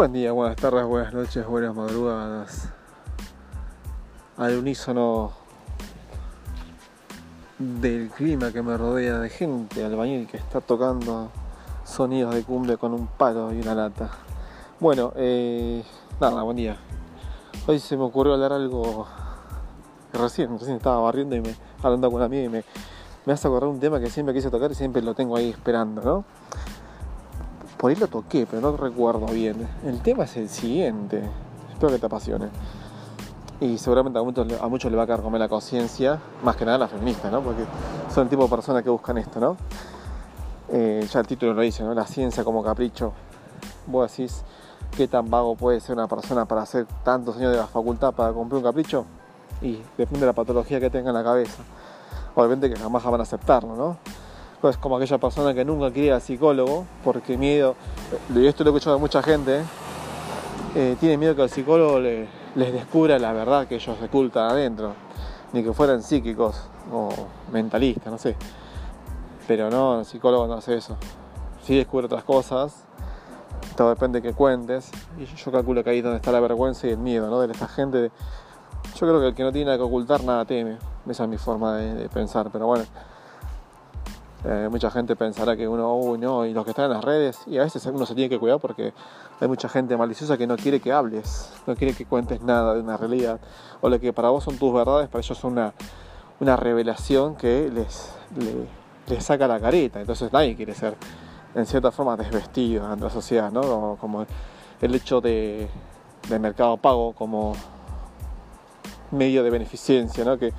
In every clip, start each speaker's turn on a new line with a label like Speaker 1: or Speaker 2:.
Speaker 1: Buen día, buenas tardes, buenas noches, buenas madrugadas. Al unísono del clima que me rodea de gente, albañil que está tocando sonidos de cumbre con un palo y una lata. Bueno, eh, nada, buen día. Hoy se me ocurrió hablar algo recién, recién estaba barriendo y me hablando con una amiga y me, me hace acordar un tema que siempre quise tocar y siempre lo tengo ahí esperando, ¿no? Por ahí lo toqué, pero no recuerdo bien. El tema es el siguiente. Espero que te apasione. Y seguramente a muchos, a le va a caer comer la conciencia, más que nada las feministas, ¿no? Porque son el tipo de personas que buscan esto, ¿no? Eh, ya el título lo dice, ¿no? La ciencia como capricho. Vos decís, ¿qué tan vago puede ser una persona para hacer tantos años de la facultad para cumplir un capricho? Y depende de la patología que tenga en la cabeza. Obviamente que jamás van a aceptarlo, ¿no? Pues como aquella persona que nunca quería al psicólogo porque miedo, y esto lo he escuchado de mucha gente, eh, tiene miedo que el psicólogo le, les descubra la verdad que ellos ocultan adentro, ni que fueran psíquicos o mentalistas, no sé. Pero no, el psicólogo no hace eso. Sí descubre otras cosas, todo depende de que cuentes, y yo calculo que ahí es donde está la vergüenza y el miedo, ¿no? De esta gente. Yo creo que el que no tiene nada que ocultar nada teme. Esa es mi forma de, de pensar, pero bueno. Eh, mucha gente pensará que uno, uy, no, y los que están en las redes, y a veces uno se tiene que cuidar porque hay mucha gente maliciosa que no quiere que hables, no quiere que cuentes nada de una realidad, o lo que para vos son tus verdades, para ellos son una, una revelación que les, les, saca la careta, entonces nadie quiere ser, en cierta forma, desvestido ante la sociedad, ¿no? Como, el hecho de, de mercado pago como medio de beneficencia, ¿no? Que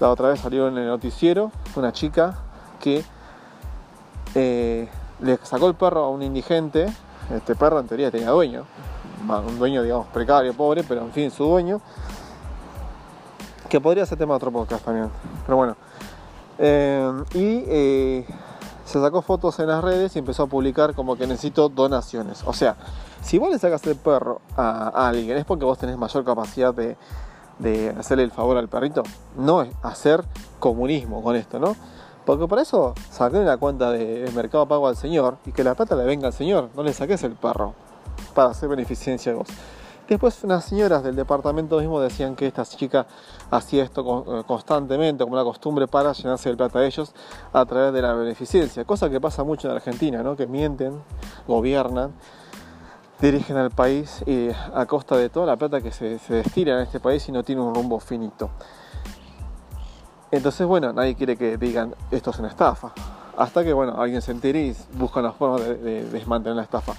Speaker 1: la otra vez salió en el noticiero una chica que eh, le sacó el perro a un indigente, este perro en teoría tenía dueño, un dueño digamos precario, pobre, pero en fin su dueño, que podría ser tema de otro podcast también, pero bueno. Eh, y eh, se sacó fotos en las redes y empezó a publicar como que necesito donaciones. O sea, si vos le sacas el perro a, alguien es porque vos tenés mayor capacidad de, de hacerle el favor al perrito. No es hacer comunismo con esto, ¿no? Porque por eso saqué la cuenta de Mercado Pago al señor y que la plata le venga al señor, no le saques el perro para hacer beneficencia de vos. Después unas señoras del departamento mismo decían que esta chica hacía esto eh, constantemente como una costumbre para llenarse de plata de ellos a través de la beneficencia, cosa que pasa mucho en Argentina, ¿no? que mienten, gobiernan, dirigen al país y a costa de toda la plata que se, se destila en este país y no tiene un rumbo finito. Entonces, bueno, nadie quiere que digan esto es una estafa. Hasta que, bueno, alguien se entere y busca una forma de, desmantelar la estafa.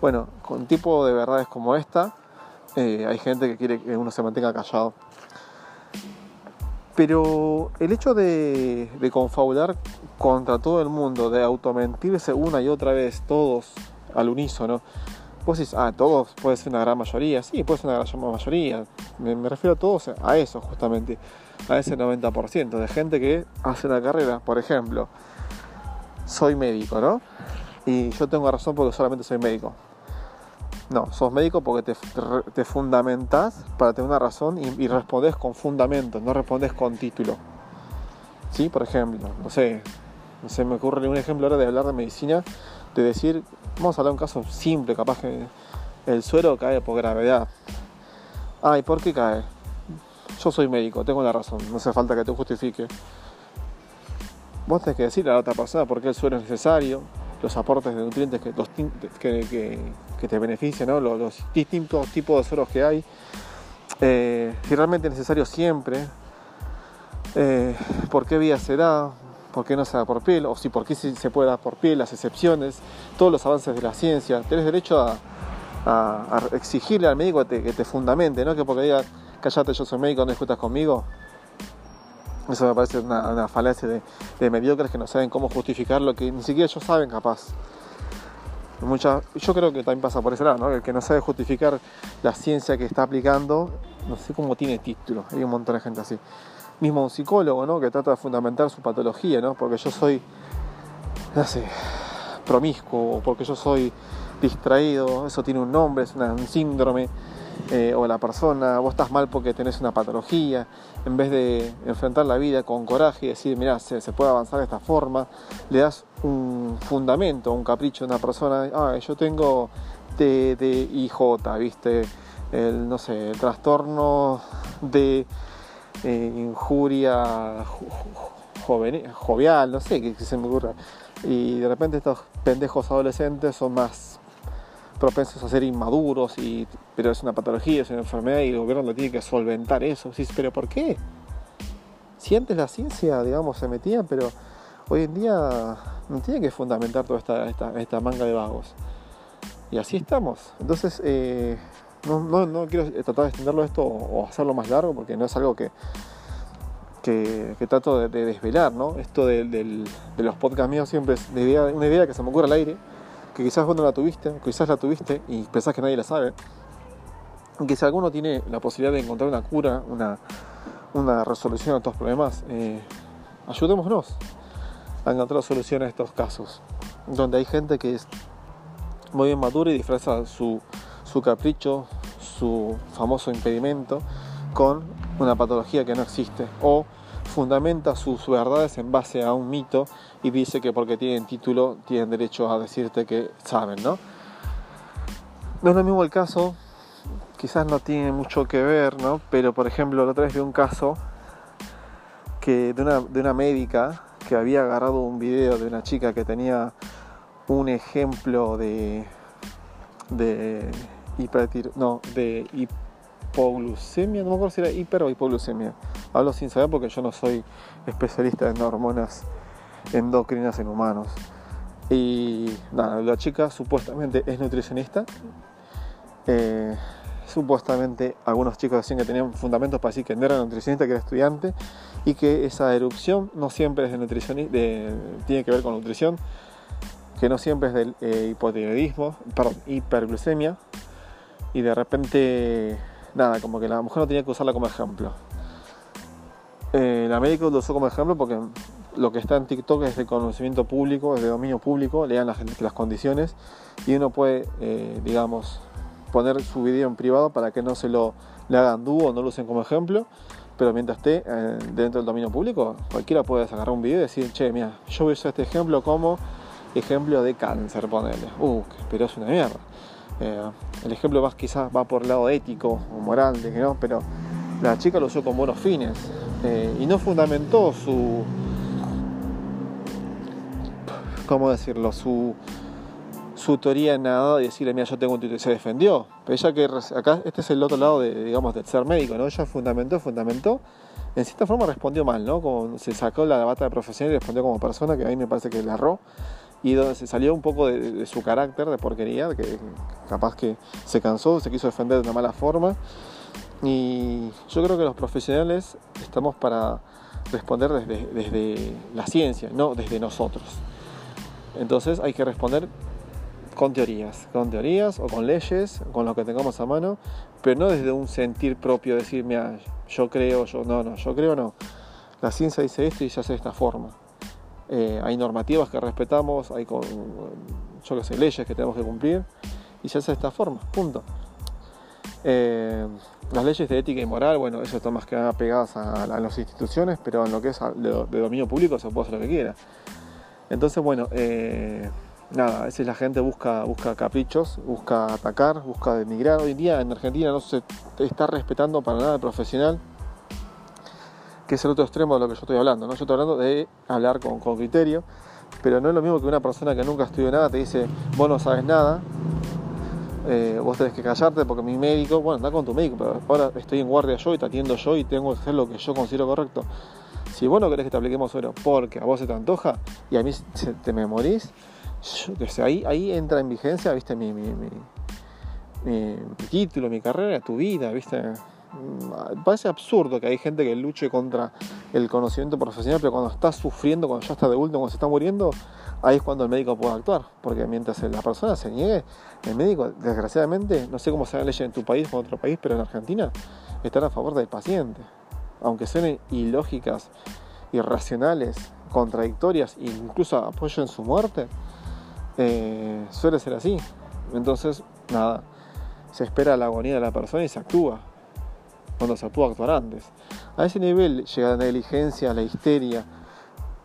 Speaker 1: Bueno, con tipo de verdades como esta, eh, hay gente que quiere que uno se mantenga callado. Pero el hecho de, de confabular contra todo el mundo, de automentirse una y otra vez, todos al unísono, vos decís, ah, todos puede ser una gran mayoría, sí, puede ser una gran mayoría, me refiero a todos a eso justamente a ese 90% de gente que hace una carrera, por ejemplo, soy médico, ¿no? Y yo tengo razón porque solamente soy médico. No, sos médico porque te, fundamentas para tener una razón y, respondes con fundamentos, no respondes con título. ¿Sí? Por ejemplo, no sé, no sé, me ocurre un ejemplo ahora de hablar de medicina, de decir, vamos a hablar de un caso simple, capaz que el suero cae por gravedad. Ah, ¿y por qué cae? Yo soy médico, tengo la razón, no hace falta que te justifique. Vos tenés que decirle a la otra persona por qué el suelo es necesario, los aportes de nutrientes que, que, te benefician, los, distintos tipos de suelos que hay, eh, si realmente es necesario siempre, eh, por qué vía se da, por qué no se da por piel, o si por qué se puede dar por piel, las excepciones, todos los avances de la ciencia. Tienes derecho a, exigirle al médico que te, que te fundamente, no que porque diga callate, yo soy médico, no discutas conmigo. Eso me parece una, falacia de, mediocres que no saben cómo justificar lo que ni siquiera ellos saben capaz. yo creo que también pasa por ese lado, ¿no? El que no sabe justificar la ciencia que está aplicando, no sé cómo tiene título, hay un montón de gente así. Mismo un psicólogo, ¿no? Que trata de fundamentar su patología, ¿no? Porque yo soy, no sé, promiscuo, porque yo soy distraído, eso tiene un nombre, es un síndrome eh, o la persona, vos estás mal porque tenés una patología, en vez de enfrentar la vida con coraje y decir, mira, se, puede avanzar de esta forma, le das un fundamento, un capricho a una persona, ah, yo tengo TDIJ, ¿viste? El, no sé, el trastorno de eh, injuria jovial, no sé qué se me ocurra. Y de repente estos pendejos adolescentes son más propensos a ser inmaduros, y, pero es una patología, es una enfermedad y el gobierno lo tiene que solventar eso. Sí, pero ¿por qué? Si antes la ciencia, digamos, se metía, pero hoy en día no tiene que fundamentar toda esta, esta, manga de vagos. Y así estamos. Entonces, eh, no, quiero tratar de extenderlo esto o hacerlo más largo porque no es algo que, que, trato de, desvelar, ¿no? Esto de, los podcasts míos siempre es una idea que se me ocurre al aire que quizás vos no la tuviste, quizás la tuviste y pensás que nadie la sabe. Que si alguno tiene la posibilidad de encontrar una cura, una, una resolución a estos problemas, eh, ayudémonos a encontrar solución a estos casos. Donde hay gente que es muy bien madura y disfraza su, su capricho, su famoso impedimento, con una patología que no existe. O fundamenta sus verdades en base a un mito y dice que porque tienen título tienen derecho a decirte que saben, ¿no? No es lo mismo el caso, quizás no tiene mucho que ver, ¿no? Pero por ejemplo, la otra vez vi un caso que de una, de una médica que había agarrado un video de una chica que tenía un ejemplo de de no, de hipoglucemia, no me acuerdo si era hiper o hipoglucemia. Hablo sin saber porque yo no soy especialista en hormonas endocrinas en humanos. Y la chica supuestamente es nutricionista. Eh, supuestamente algunos chicos decían que tenían fundamentos para decir que no era nutricionista, que era estudiante, y que esa erupción no siempre es de nutricionista, tiene que ver con nutrición, que no siempre es del eh, hipotiroidismo, perdón, hiperglucemia, y de repente, nada, como que la mujer no tenía que usarla como ejemplo. Eh, la médico lo usó como ejemplo porque lo que está en TikTok es de conocimiento público, es de dominio público, lean las, las condiciones y uno puede, eh, digamos, poner su video en privado para que no se lo le hagan dúo o no lo usen como ejemplo. Pero mientras esté eh, dentro del dominio público, cualquiera puede agarrar un video y decir, che, mira, yo usar este ejemplo como ejemplo de cáncer, ponerle. Uh, pero es una mierda. el ejemplo más quizás va por el lado ético o moral, de que no, pero la chica lo usó con buenos fines. Eh, y no fundamentó su, ¿cómo decirlo? Su, su teoría en nada de decirle, mira, yo tengo un título, se defendió. Pero ella que acá, este es el otro lado de, digamos, del ser médico, ¿no? Ella fundamentó, fundamentó. En cierta forma respondió mal, ¿no? Como se sacó la bata de profesional y respondió como persona, que a mí me parece que le erró. Y donde se salió un poco de, de su carácter, de porquería, que capaz que se cansó, se quiso defender de una mala forma. Y yo creo que los profesionales estamos para responder desde, desde la ciencia, no desde nosotros. Entonces hay que responder con teorías, con teorías o con leyes, con lo que tengamos a mano, pero no desde un sentir propio, decir, mira, yo creo, yo no, no, yo creo no. La ciencia dice esto y se hace de esta forma. Eh, hay normativas que respetamos, hay yo que leyes que tenemos que cumplir y se hace de esta forma, punto. Eh, las leyes de ética y moral, bueno, eso está más que nada pegadas a, las instituciones, pero en lo que es de, dominio público se puede hacer lo que quiera. Entonces, bueno, eh, nada, a veces la gente busca, busca caprichos, busca atacar, busca demigrar. Hoy en día en Argentina no se está respetando para nada el profesional, que es el otro extremo de lo que yo estoy hablando. ¿no? Yo estoy hablando de hablar con, con criterio, pero no es lo mismo que una persona que nunca estudió nada te dice, vos no sabes nada, eh, vos tenés que callarte porque mi médico, bueno, anda con tu médico, pero ahora estoy en guardia yo y te atiendo yo y tengo que hacer lo que yo considero correcto. Si vos no querés que te apliquemos suero porque a vos se te antoja y a mí te me morís, ahí, entra en vigencia, viste, mi, mi, mi, título, mi carrera, tu vida, viste. Mm, parece absurdo que hay gente que luche contra el conocimiento profesional, pero cuando está sufriendo, cuando ya está de último, cuando se está muriendo, ahí es cuando el médico puede actuar, porque mientras la persona se niegue, el médico, desgraciadamente, no sé cómo se ley en tu país o en otro país, pero en Argentina están a favor del paciente. Aunque suenen ilógicas, irracionales, contradictorias incluso apoyen su muerte, eh, suele ser así. Entonces, nada, se espera la agonía de la persona y se actúa. Cuando se actúa, actuar antes. A ese nivel llega la negligencia, la histeria,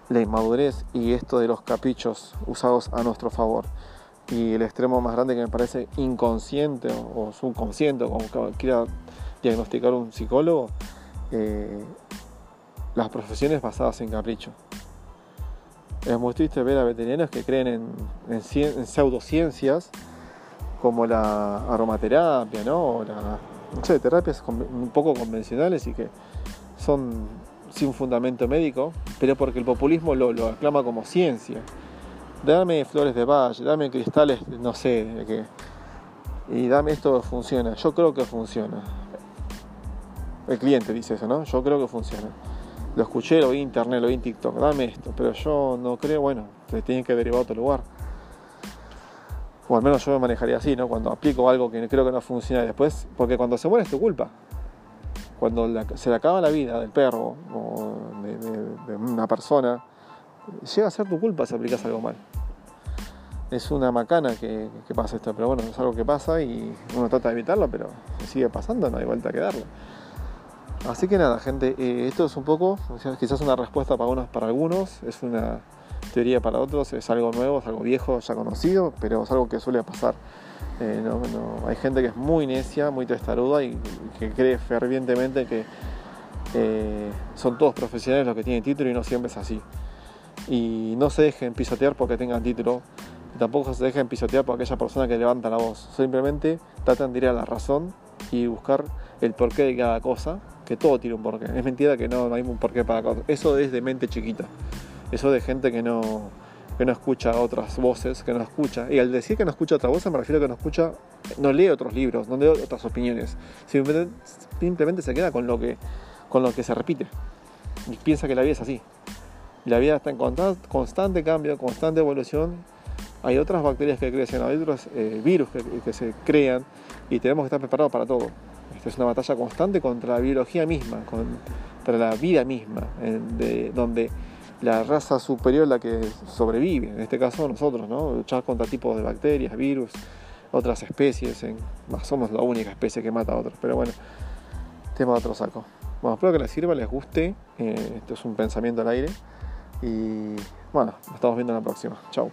Speaker 1: la inmadurez y esto de los caprichos usados a nuestro favor. Y el extremo más grande que me parece inconsciente o, subconsciente, como quiera diagnosticar un psicólogo, eh, las profesiones basadas en capricho. Es muy triste ver a veterinarios que creen en, en, pseudociencias como la aromaterapia, ¿no? O terapias un poco convencionales y que son sin fundamento médico, pero porque el populismo lo, lo aclama como ciencia. Dame flores de valle, dame cristales, no sé, de qué. Y dame esto funciona. Yo creo que funciona. El cliente dice eso, ¿no? Yo creo que funciona lo escuché, lo vi en internet, lo vi en TikTok, dame esto, pero yo no creo, bueno, te tienen que derivar a otro lugar. O al menos yo me manejaría así, ¿no? Cuando aplico algo que creo que no funciona después, porque cuando se muere es tu culpa. Cuando se le acaba la vida del perro o de, una persona, llega a ser tu culpa si aplicas algo mal. Es una macana que, que pasa esto, pero bueno, es algo que pasa y uno trata de evitarlo, pero sigue pasando, no hay vuelta a quedarlo. Así que nada, gente, eh, esto es un poco, quizás una respuesta para unos, para algunos, es una teoría para otros, es algo nuevo, es algo viejo, ya conocido, pero es algo que suele pasar. Eh, hay gente que es muy necia, muy testaruda y, que cree fervientemente que eh, son todos profesionales los que tienen título y no siempre es así. Y no se dejen pisotear porque tengan título, tampoco se dejen pisotear por aquella persona que levanta la voz. Simplemente tratan de ir a la razón y buscar el porqué de cada cosa que todo tiene un porqué. Es mentira que no, hay un porqué para cosas. Eso es de mente chiquita. Eso de gente que no, que no escucha otras voces, que no escucha. Y al decir que no escucha otras voces me refiero a que no escucha, no lee otros libros, no lee otras opiniones. Simplemente, se queda con lo, que, con lo que se repite. Y piensa que la vida es así. La vida está en constante cambio, constante evolución. Hay otras bacterias que crecen, hay otros eh, virus que, que se crean y tenemos que estar preparados para todo. Esta es una batalla constante contra la biología misma, contra la vida misma, de, donde la raza superior es la que sobrevive, en este caso nosotros, ¿no? luchar contra tipos de bacterias, virus, otras especies, somos la única especie que mata a otros, pero bueno, tema de otro saco. Bueno, espero que les sirva, les guste, eh, esto es un pensamiento al aire y bueno, nos estamos viendo en la próxima, chao.